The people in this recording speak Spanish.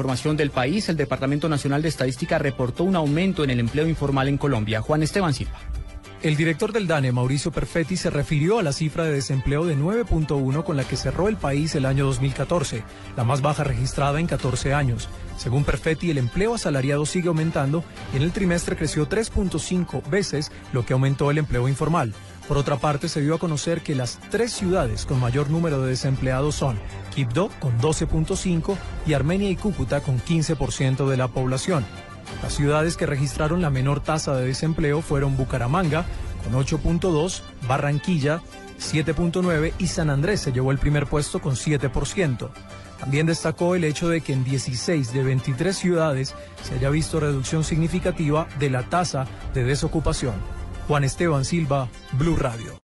Información del país, el Departamento Nacional de Estadística reportó un aumento en el empleo informal en Colombia. Juan Esteban Silva. El director del DANE, Mauricio Perfetti, se refirió a la cifra de desempleo de 9.1 con la que cerró el país el año 2014, la más baja registrada en 14 años. Según Perfetti, el empleo asalariado sigue aumentando y en el trimestre creció 3.5 veces lo que aumentó el empleo informal. Por otra parte, se dio a conocer que las tres ciudades con mayor número de desempleados son Quibdó con 12.5 y Armenia y Cúcuta con 15% de la población. Las ciudades que registraron la menor tasa de desempleo fueron Bucaramanga con 8.2, Barranquilla 7.9 y San Andrés se llevó el primer puesto con 7%. También destacó el hecho de que en 16 de 23 ciudades se haya visto reducción significativa de la tasa de desocupación. Juan Esteban Silva, Blue Radio.